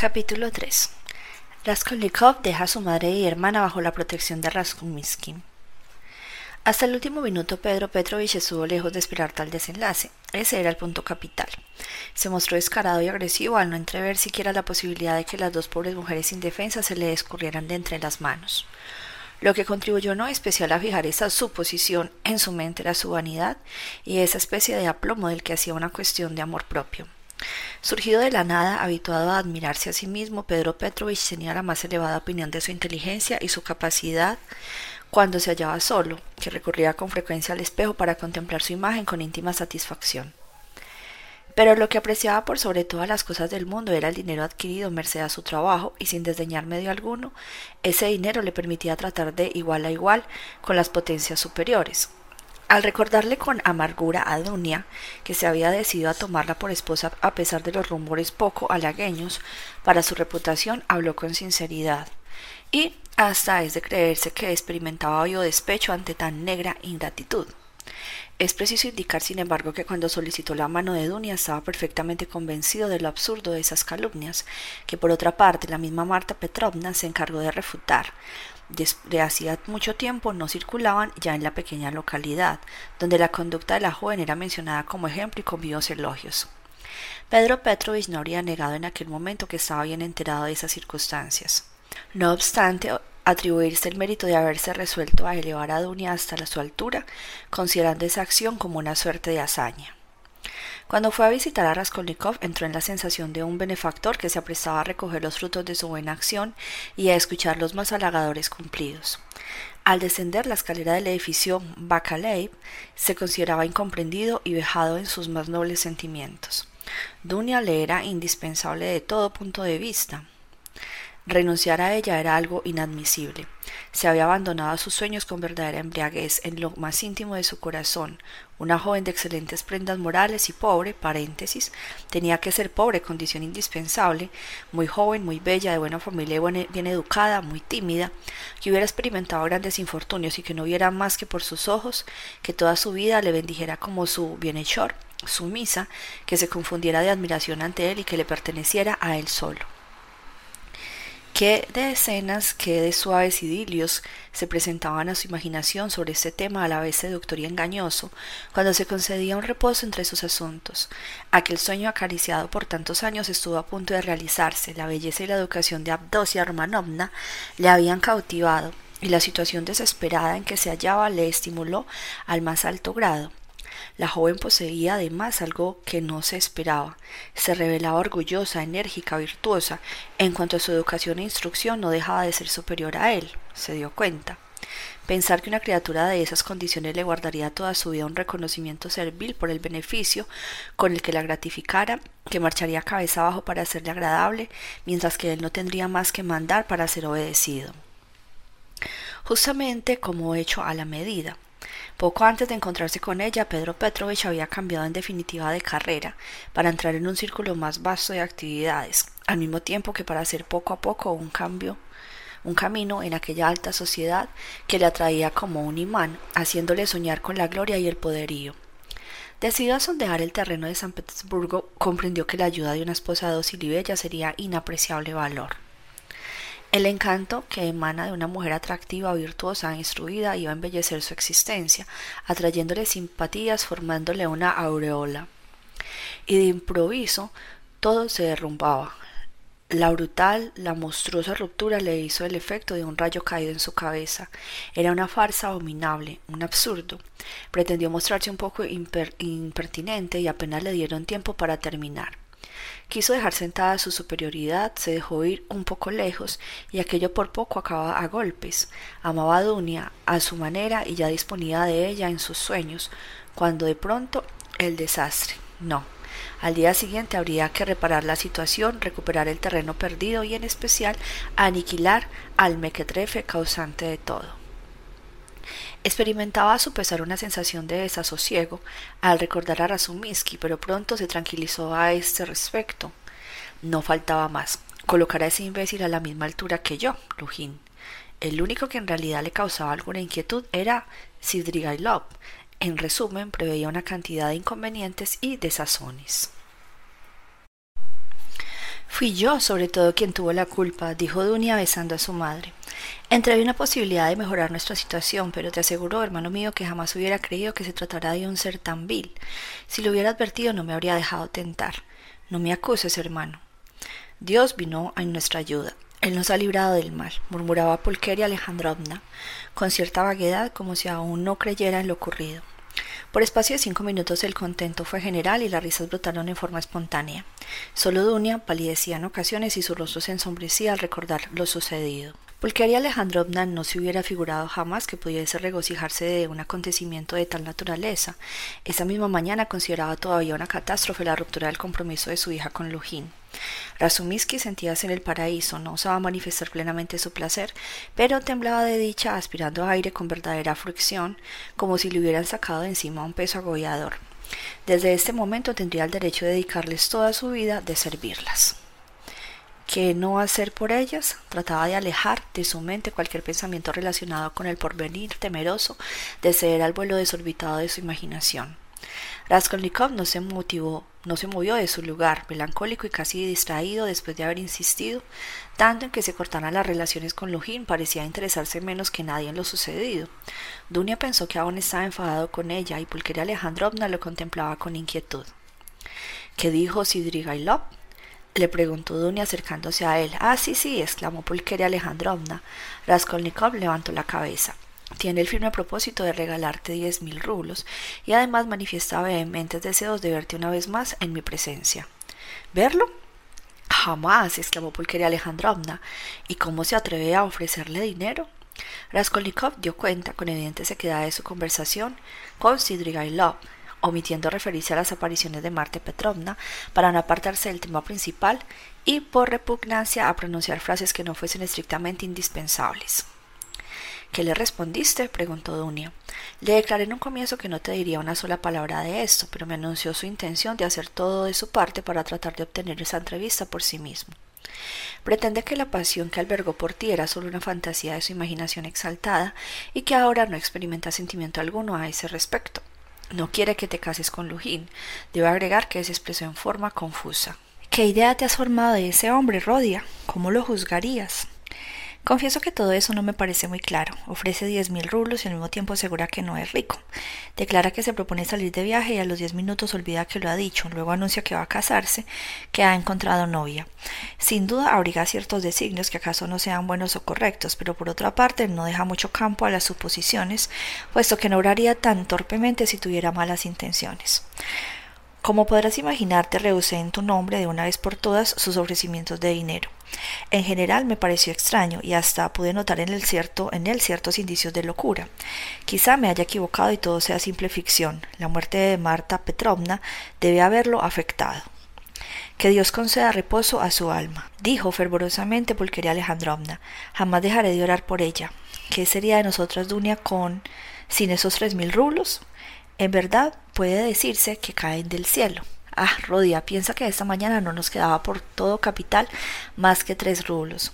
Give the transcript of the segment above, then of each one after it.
Capítulo 3 Raskolnikov deja a su madre y hermana bajo la protección de Raskumiskin. Hasta el último minuto Pedro Petrovich estuvo lejos de esperar tal desenlace. Ese era el punto capital. Se mostró descarado y agresivo al no entrever siquiera la posibilidad de que las dos pobres mujeres indefensas se le escurrieran de entre las manos. Lo que contribuyó no especial a fijar esa suposición en su mente era su vanidad y esa especie de aplomo del que hacía una cuestión de amor propio. Surgido de la nada, habituado a admirarse a sí mismo, Pedro Petrovich tenía la más elevada opinión de su inteligencia y su capacidad cuando se hallaba solo, que recurría con frecuencia al espejo para contemplar su imagen con íntima satisfacción. Pero lo que apreciaba por sobre todas las cosas del mundo era el dinero adquirido merced a su trabajo, y sin desdeñar medio alguno, ese dinero le permitía tratar de igual a igual con las potencias superiores, al recordarle con amargura a Dunia que se había decidido a tomarla por esposa a pesar de los rumores poco halagueños para su reputación, habló con sinceridad. Y hasta es de creerse que experimentaba hoyo despecho ante tan negra ingratitud. Es preciso indicar, sin embargo, que cuando solicitó la mano de Dunia estaba perfectamente convencido de lo absurdo de esas calumnias, que por otra parte la misma Marta Petrovna se encargó de refutar, desde hacía mucho tiempo no circulaban ya en la pequeña localidad, donde la conducta de la joven era mencionada como ejemplo y con vivos elogios. Pedro Petrovich no habría negado en aquel momento que estaba bien enterado de esas circunstancias. No obstante, atribuirse el mérito de haberse resuelto a elevar a Dunia hasta su altura, considerando esa acción como una suerte de hazaña. Cuando fue a visitar a Raskolnikov, entró en la sensación de un benefactor que se aprestaba a recoger los frutos de su buena acción y a escuchar los más halagadores cumplidos. Al descender la escalera del edificio Bakalev, se consideraba incomprendido y vejado en sus más nobles sentimientos. Dunia le era indispensable de todo punto de vista. Renunciar a ella era algo inadmisible. Se había abandonado a sus sueños con verdadera embriaguez en lo más íntimo de su corazón. Una joven de excelentes prendas morales y pobre, paréntesis, tenía que ser pobre, condición indispensable, muy joven, muy bella, de buena familia y bien educada, muy tímida, que hubiera experimentado grandes infortunios y que no viera más que por sus ojos, que toda su vida le bendijera como su bienhechor, sumisa, que se confundiera de admiración ante él y que le perteneciera a él solo. Qué de escenas, qué de suaves idilios se presentaban a su imaginación sobre este tema a la vez seductor y engañoso, cuando se concedía un reposo entre sus asuntos. Aquel sueño acariciado por tantos años estuvo a punto de realizarse, la belleza y la educación de Abdosia Romanovna le habían cautivado, y la situación desesperada en que se hallaba le estimuló al más alto grado. La joven poseía además algo que no se esperaba. Se revelaba orgullosa, enérgica, virtuosa. En cuanto a su educación e instrucción, no dejaba de ser superior a él. Se dio cuenta. Pensar que una criatura de esas condiciones le guardaría toda su vida un reconocimiento servil por el beneficio con el que la gratificara, que marcharía cabeza abajo para hacerle agradable, mientras que él no tendría más que mandar para ser obedecido. Justamente como hecho a la medida. Poco antes de encontrarse con ella, Pedro Petrovich había cambiado en definitiva de carrera para entrar en un círculo más vasto de actividades, al mismo tiempo que para hacer poco a poco un cambio un camino en aquella alta sociedad que le atraía como un imán, haciéndole soñar con la gloria y el poderío. Decidido a sondear el terreno de San Petersburgo, comprendió que la ayuda de una esposa dócil y bella sería inapreciable valor. El encanto que emana de una mujer atractiva, virtuosa, instruida iba a embellecer su existencia, atrayéndole simpatías, formándole una aureola. Y de improviso todo se derrumbaba. La brutal, la monstruosa ruptura le hizo el efecto de un rayo caído en su cabeza. Era una farsa abominable, un absurdo. Pretendió mostrarse un poco impertinente y apenas le dieron tiempo para terminar. Quiso dejar sentada su superioridad, se dejó ir un poco lejos y aquello por poco acababa a golpes. Amaba a Dunia a su manera y ya disponía de ella en sus sueños, cuando de pronto el desastre. No, al día siguiente habría que reparar la situación, recuperar el terreno perdido y en especial aniquilar al mequetrefe causante de todo. Experimentaba a su pesar una sensación de desasosiego al recordar a Razuminsky, pero pronto se tranquilizó a este respecto. No faltaba más. Colocar a ese imbécil a la misma altura que yo, Lujín. El único que en realidad le causaba alguna inquietud era Sidrigailov, en resumen, preveía una cantidad de inconvenientes y desazones. Fui yo, sobre todo, quien tuvo la culpa, dijo Dunia besando a su madre. Entreví una posibilidad de mejorar nuestra situación, pero te aseguro, hermano mío, que jamás hubiera creído que se tratara de un ser tan vil. Si lo hubiera advertido, no me habría dejado tentar. No me acuses, hermano. Dios vino a nuestra ayuda. Él nos ha librado del mal, murmuraba Pulqueria Alejandrovna, con cierta vaguedad, como si aún no creyera en lo ocurrido. Por espacio de cinco minutos el contento fue general y las risas brotaron en forma espontánea. Solo Dunia palidecía en ocasiones y su rostro se ensombrecía al recordar lo sucedido. Pulqueria Alejandrovna no se hubiera figurado jamás que pudiese regocijarse de un acontecimiento de tal naturaleza. Esa misma mañana consideraba todavía una catástrofe la ruptura del compromiso de su hija con Lujín. Razumiski sentíase en el paraíso, no osaba manifestar plenamente su placer, pero temblaba de dicha, aspirando aire con verdadera fricción, como si le hubieran sacado de encima un peso agollador. Desde este momento tendría el derecho de dedicarles toda su vida de servirlas. ¿Qué no hacer por ellas? Trataba de alejar de su mente cualquier pensamiento relacionado con el porvenir temeroso de ceder al vuelo desorbitado de su imaginación. Raskolnikov no se motivó, no se movió de su lugar, melancólico y casi distraído después de haber insistido tanto en que se cortaran las relaciones con Lujin, parecía interesarse menos que nadie en lo sucedido. Dunia pensó que aún estaba enfadado con ella y Pulqueria Alejandrovna lo contemplaba con inquietud. ¿Qué dijo Sidrigailov? le preguntó Dunia acercándose a él. Ah, sí, sí, exclamó Pulqueria Alejandrovna. Raskolnikov levantó la cabeza. Tiene el firme propósito de regalarte diez mil rublos y además manifiesta vehementes deseos de verte una vez más en mi presencia. ¿Verlo? Jamás, exclamó Pulqueria Alejandrovna. ¿Y cómo se atreve a ofrecerle dinero? Raskolnikov dio cuenta con evidente sequedad de su conversación con Sidrigailov, omitiendo referirse a las apariciones de Marte Petrovna para no apartarse del tema principal y por repugnancia a pronunciar frases que no fuesen estrictamente indispensables. ¿Qué le respondiste? preguntó Dunia. Le declaré en un comienzo que no te diría una sola palabra de esto, pero me anunció su intención de hacer todo de su parte para tratar de obtener esa entrevista por sí mismo. Pretende que la pasión que albergó por ti era solo una fantasía de su imaginación exaltada y que ahora no experimenta sentimiento alguno a ese respecto. No quiere que te cases con Lujín. Debo agregar que se expresó en forma confusa. ¿Qué idea te has formado de ese hombre, Rodia? ¿Cómo lo juzgarías? Confieso que todo eso no me parece muy claro. Ofrece diez mil rublos y al mismo tiempo asegura que no es rico. Declara que se propone salir de viaje y a los diez minutos olvida que lo ha dicho. Luego anuncia que va a casarse, que ha encontrado novia. Sin duda abriga ciertos designios que acaso no sean buenos o correctos, pero por otra parte no deja mucho campo a las suposiciones, puesto que no obraría tan torpemente si tuviera malas intenciones. Como podrás imaginarte, rehusé en tu nombre de una vez por todas sus ofrecimientos de dinero. En general me pareció extraño y hasta pude notar en, el cierto, en él ciertos indicios de locura. Quizá me haya equivocado y todo sea simple ficción. La muerte de Marta Petrovna debe haberlo afectado. Que Dios conceda reposo a su alma, dijo fervorosamente Pulqueria Alejandrovna. Jamás dejaré de orar por ella. ¿Qué sería de nosotras, Dunia, con sin esos tres mil rublos? En verdad, puede decirse que caen del cielo. Ah, Rodia, piensa que esta mañana no nos quedaba por todo capital más que tres rublos.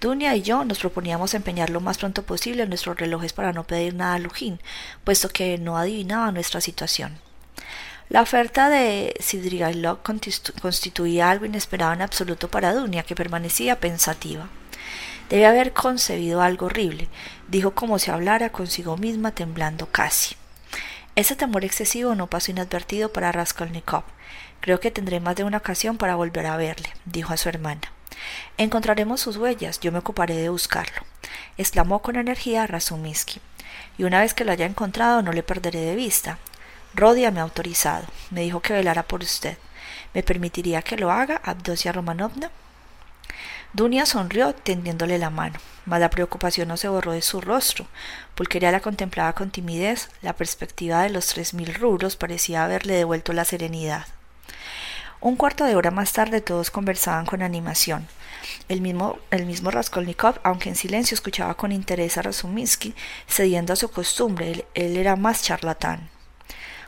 Dunia y yo nos proponíamos empeñar lo más pronto posible nuestros relojes para no pedir nada a Lujín, puesto que no adivinaba nuestra situación. La oferta de Sidrigailov constituía algo inesperado en absoluto para Dunia, que permanecía pensativa. Debe haber concebido algo horrible, dijo como si hablara consigo misma, temblando casi. Ese temor excesivo no pasó inadvertido para Raskolnikov. Creo que tendré más de una ocasión para volver a verle, dijo a su hermana. Encontraremos sus huellas, yo me ocuparé de buscarlo, exclamó con energía Razumiski. Y una vez que lo haya encontrado no le perderé de vista. Rodia me ha autorizado, me dijo que velara por usted. ¿Me permitiría que lo haga, Abdosia Romanovna? Dunia sonrió tendiéndole la mano, mas la preocupación no se borró de su rostro. Pulqueria la contemplaba con timidez, la perspectiva de los tres mil rubros parecía haberle devuelto la serenidad. Un cuarto de hora más tarde todos conversaban con animación. El mismo, el mismo Raskolnikov, aunque en silencio, escuchaba con interés a Razuminsky, cediendo a su costumbre. Él, él era más charlatán.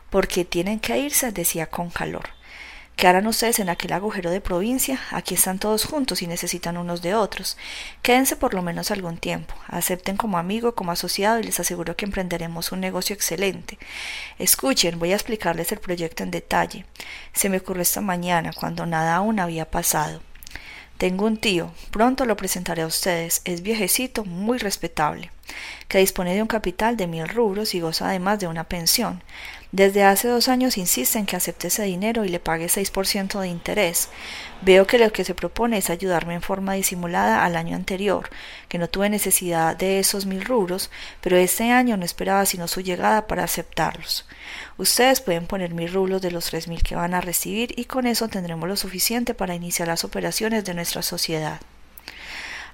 Porque tienen que irse, decía con calor. ¿Qué harán ustedes en aquel agujero de provincia? Aquí están todos juntos y necesitan unos de otros. Quédense por lo menos algún tiempo. Acepten como amigo, como asociado y les aseguro que emprenderemos un negocio excelente. Escuchen, voy a explicarles el proyecto en detalle. Se me ocurrió esta mañana, cuando nada aún había pasado. Tengo un tío, pronto lo presentaré a ustedes. Es viejecito, muy respetable, que dispone de un capital de mil rubros y goza además de una pensión. Desde hace dos años insiste en que acepte ese dinero y le pague 6% de interés. Veo que lo que se propone es ayudarme en forma disimulada al año anterior, que no tuve necesidad de esos mil rubros, pero este año no esperaba sino su llegada para aceptarlos. Ustedes pueden poner mil rublos de los tres mil que van a recibir y con eso tendremos lo suficiente para iniciar las operaciones de nuestra sociedad.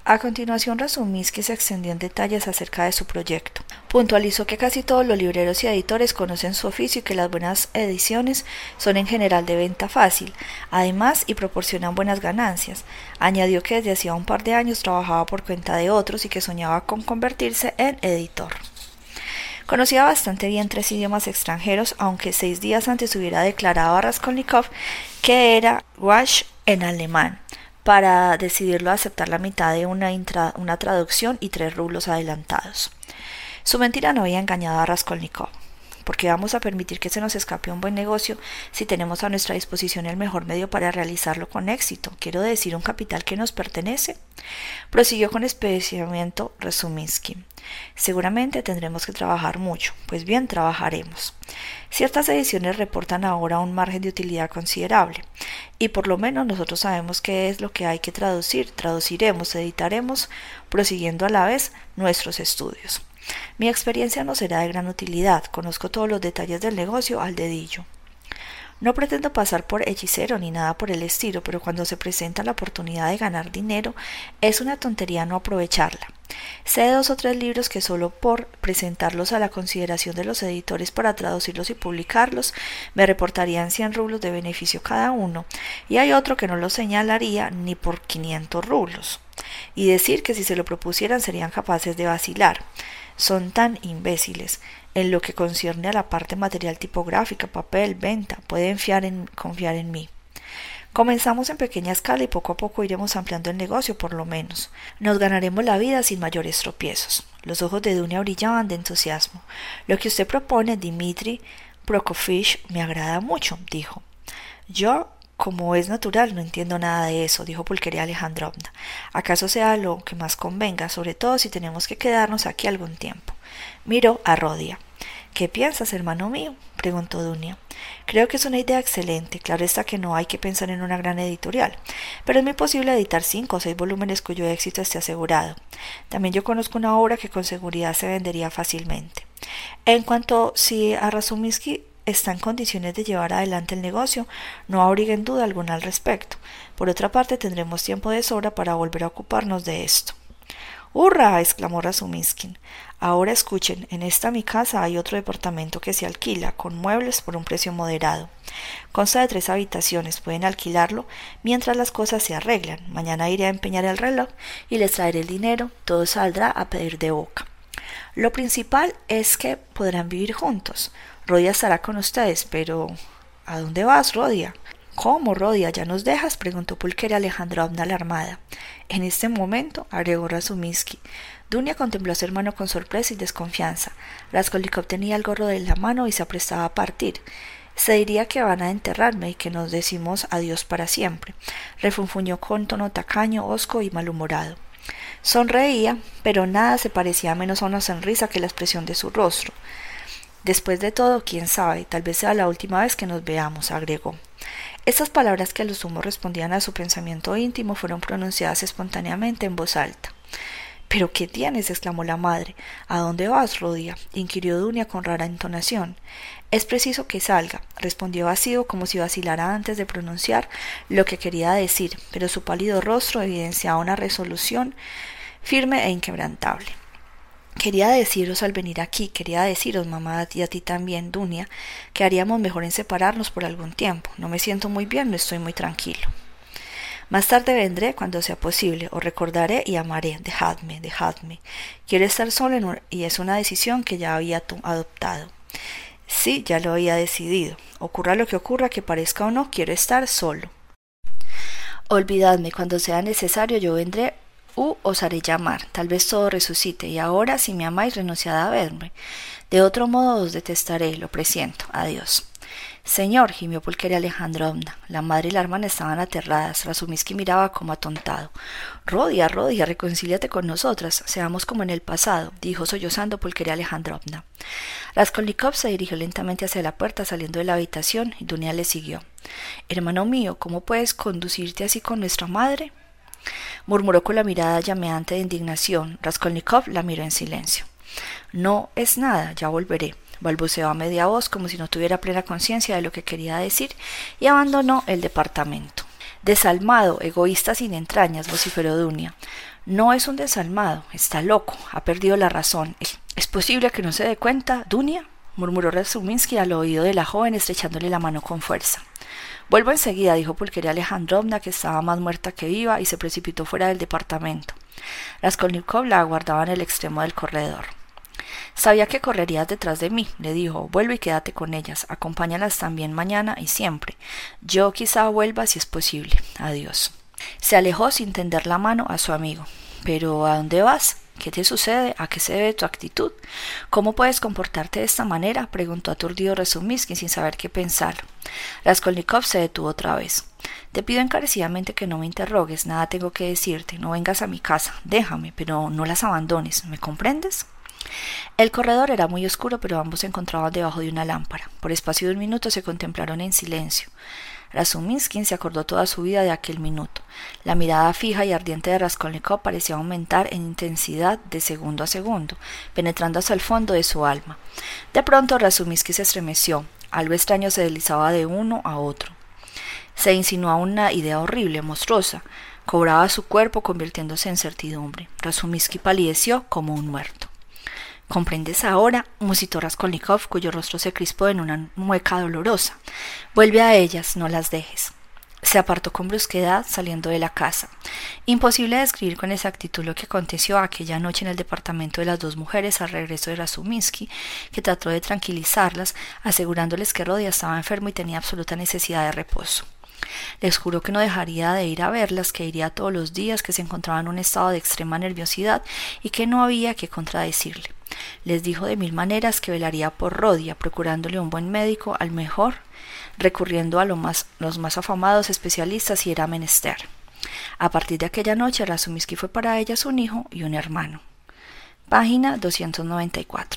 A continuación, que se extendió en detalles acerca de su proyecto. Puntualizó que casi todos los libreros y editores conocen su oficio y que las buenas ediciones son en general de venta fácil, además y proporcionan buenas ganancias. Añadió que desde hacía un par de años trabajaba por cuenta de otros y que soñaba con convertirse en editor. Conocía bastante bien tres idiomas extranjeros, aunque seis días antes hubiera declarado a Raskolnikov que era wash en alemán para decidirlo a aceptar la mitad de una, una traducción y tres rublos adelantados. Su mentira no había engañado a Raskolnikov porque vamos a permitir que se nos escape un buen negocio si tenemos a nuestra disposición el mejor medio para realizarlo con éxito. Quiero decir, un capital que nos pertenece. Prosiguió con especiamiento Resuminsky. Seguramente tendremos que trabajar mucho, pues bien trabajaremos. Ciertas ediciones reportan ahora un margen de utilidad considerable, y por lo menos nosotros sabemos qué es lo que hay que traducir, traduciremos, editaremos, prosiguiendo a la vez nuestros estudios. Mi experiencia no será de gran utilidad, conozco todos los detalles del negocio al dedillo. No pretendo pasar por hechicero ni nada por el estilo, pero cuando se presenta la oportunidad de ganar dinero, es una tontería no aprovecharla. Sé dos o tres libros que solo por presentarlos a la consideración de los editores para traducirlos y publicarlos me reportarían 100 rublos de beneficio cada uno, y hay otro que no lo señalaría ni por 500 rublos. Y decir que si se lo propusieran serían capaces de vacilar son tan imbéciles en lo que concierne a la parte material tipográfica, papel, venta, pueden fiar en, confiar en mí. Comenzamos en pequeña escala y poco a poco iremos ampliando el negocio, por lo menos. Nos ganaremos la vida sin mayores tropiezos. Los ojos de Dunia brillaban de entusiasmo. Lo que usted propone, Dimitri Prokofiev, me agrada mucho, dijo. Yo como es natural, no entiendo nada de eso, dijo Pulqueria Alejandrovna. ¿Acaso sea lo que más convenga, sobre todo si tenemos que quedarnos aquí algún tiempo? Miró a Rodia. ¿Qué piensas, hermano mío? preguntó Dunia. Creo que es una idea excelente. Claro está que no hay que pensar en una gran editorial, pero es muy posible editar cinco o seis volúmenes cuyo éxito esté asegurado. También yo conozco una obra que con seguridad se vendería fácilmente. En cuanto si a está en condiciones de llevar adelante el negocio, no abriguen duda alguna al respecto. Por otra parte, tendremos tiempo de sobra para volver a ocuparnos de esto. ¡Hurra! exclamó Razuminskin. Ahora escuchen, en esta mi casa hay otro departamento que se alquila, con muebles por un precio moderado. Consta de tres habitaciones, pueden alquilarlo mientras las cosas se arreglan. Mañana iré a empeñar el reloj y les traeré el dinero, todo saldrá a pedir de boca. Lo principal es que podrán vivir juntos. Rodia estará con ustedes, pero ¿a dónde vas, Rodia? ¿Cómo, Rodia? ¿Ya nos dejas? preguntó Pulqueria Alejandrovna alarmada. En este momento, agregó Razuminsky. Dunia contempló a su hermano con sorpresa y desconfianza. Raskolnikov tenía el gorro de la mano y se aprestaba a partir. Se diría que van a enterrarme y que nos decimos adiós para siempre. Refunfuñó con tono tacaño, hosco y malhumorado. Sonreía, pero nada se parecía menos a una sonrisa que la expresión de su rostro. Después de todo, quién sabe, tal vez sea la última vez que nos veamos, agregó. Estas palabras que a lo sumo respondían a su pensamiento íntimo fueron pronunciadas espontáneamente en voz alta. ¿Pero qué tienes? exclamó la madre. ¿A dónde vas, Rodia? inquirió Dunia con rara entonación. Es preciso que salga, respondió vacío como si vacilara antes de pronunciar lo que quería decir, pero su pálido rostro evidenciaba una resolución firme e inquebrantable. Quería deciros al venir aquí, quería deciros, mamá, y a ti también, Dunia, que haríamos mejor en separarnos por algún tiempo. No me siento muy bien, no estoy muy tranquilo. Más tarde vendré cuando sea posible, os recordaré y amaré. Dejadme, dejadme. Quiero estar solo y es una decisión que ya había adoptado. Sí, ya lo había decidido. Ocurra lo que ocurra, que parezca o no, quiero estar solo. Olvidadme, cuando sea necesario yo vendré u os haré llamar. Tal vez todo resucite, y ahora, si me amáis, renunciad a verme. De otro modo os detestaré, lo presiento. Adiós. Señor, gimió Pulqueria Alejandrovna. La madre y la hermana estaban aterradas. Rasumisky miraba como atontado. Rodia, Rodia, reconcíliate con nosotras. Seamos como en el pasado, dijo sollozando Pulqueria Alejandrovna. Raskolnikov se dirigió lentamente hacia la puerta saliendo de la habitación y Dunia le siguió. Hermano mío, ¿cómo puedes conducirte así con nuestra madre? Murmuró con la mirada llameante de indignación. Raskolnikov la miró en silencio. No es nada, ya volveré balbuceó a media voz como si no tuviera plena conciencia de lo que quería decir y abandonó el departamento. Desalmado, egoísta sin entrañas, vociferó Dunia. No es un desalmado, está loco, ha perdido la razón. ¿Es posible que no se dé cuenta, Dunia? murmuró Razuminsky al oído de la joven estrechándole la mano con fuerza. Vuelvo enseguida, dijo Pulqueria Alejandrovna, que estaba más muerta que viva, y se precipitó fuera del departamento. Raskolnikov la aguardaba en el extremo del corredor. Sabía que correrías detrás de mí, le dijo. Vuelve y quédate con ellas. Acompáñalas también mañana y siempre. Yo quizá vuelva si es posible. Adiós. Se alejó sin tender la mano a su amigo. Pero ¿a dónde vas? ¿Qué te sucede? ¿A qué se debe tu actitud? ¿Cómo puedes comportarte de esta manera? preguntó aturdido Resumiskin sin saber qué pensar. Raskolnikov se detuvo otra vez. Te pido encarecidamente que no me interrogues, nada tengo que decirte, no vengas a mi casa, déjame, pero no las abandones, ¿me comprendes? El corredor era muy oscuro, pero ambos se encontraban debajo de una lámpara. Por espacio de un minuto se contemplaron en silencio. Razuminskin se acordó toda su vida de aquel minuto. La mirada fija y ardiente de Raskolnikov parecía aumentar en intensidad de segundo a segundo, penetrando hasta el fondo de su alma. De pronto Razuminsky se estremeció. Algo extraño se deslizaba de uno a otro. Se insinuaba una idea horrible, monstruosa. Cobraba su cuerpo, convirtiéndose en certidumbre. Razuminsky palideció como un muerto. ¿Comprendes ahora? musitó Raskolnikov, cuyo rostro se crispó en una mueca dolorosa. Vuelve a ellas, no las dejes. Se apartó con brusquedad, saliendo de la casa. Imposible describir con exactitud lo que aconteció aquella noche en el departamento de las dos mujeres al regreso de Razuminsky, que trató de tranquilizarlas, asegurándoles que Rodia estaba enfermo y tenía absoluta necesidad de reposo. Les juró que no dejaría de ir a verlas, que iría todos los días, que se encontraba en un estado de extrema nerviosidad y que no había que contradecirle. Les dijo de mil maneras que velaría por Rodia, procurándole un buen médico, al mejor, recurriendo a los más afamados especialistas si era menester. A partir de aquella noche, Razumiski fue para ellas un hijo y un hermano. Página 294.